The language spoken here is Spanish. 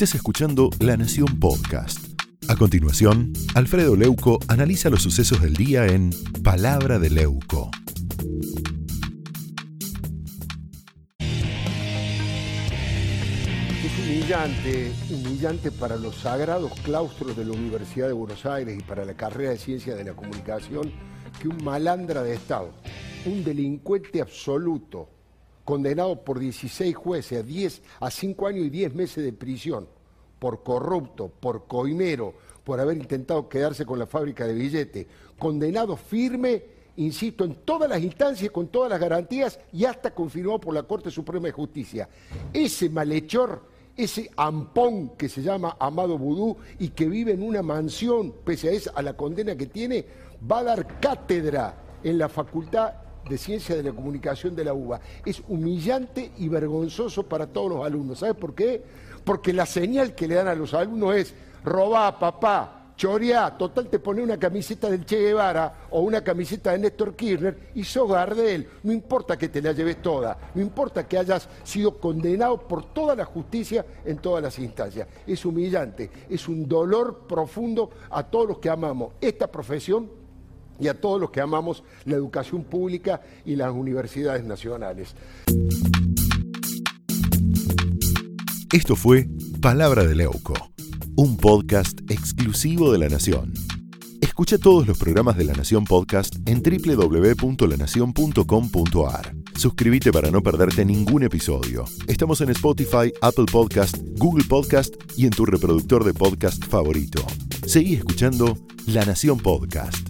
Estás escuchando La Nación Podcast. A continuación, Alfredo Leuco analiza los sucesos del día en Palabra de Leuco. Es humillante, humillante para los sagrados claustros de la Universidad de Buenos Aires y para la carrera de Ciencia de la Comunicación que un malandra de Estado, un delincuente absoluto, condenado por 16 jueces a 10 a 5 años y 10 meses de prisión por corrupto, por coimero, por haber intentado quedarse con la fábrica de billetes, condenado firme, insisto, en todas las instancias, con todas las garantías y hasta confirmado por la Corte Suprema de Justicia. Ese malhechor, ese ampón que se llama Amado Vudú y que vive en una mansión, pese a, esa, a la condena que tiene, va a dar cátedra en la Facultad de Ciencia de la Comunicación de la UBA. Es humillante y vergonzoso para todos los alumnos. ¿Sabes por qué? Porque la señal que le dan a los alumnos es robá, papá, choreá, total te pone una camiseta del Che Guevara o una camiseta de Néstor Kirchner y sos Gardel. No importa que te la lleves toda, no importa que hayas sido condenado por toda la justicia en todas las instancias. Es humillante, es un dolor profundo a todos los que amamos esta profesión y a todos los que amamos la educación pública y las universidades nacionales. Esto fue Palabra de Leuco, un podcast exclusivo de La Nación. Escucha todos los programas de La Nación Podcast en www.lanacion.com.ar. Suscríbete para no perderte ningún episodio. Estamos en Spotify, Apple Podcast, Google Podcast y en tu reproductor de podcast favorito. Seguí escuchando La Nación Podcast.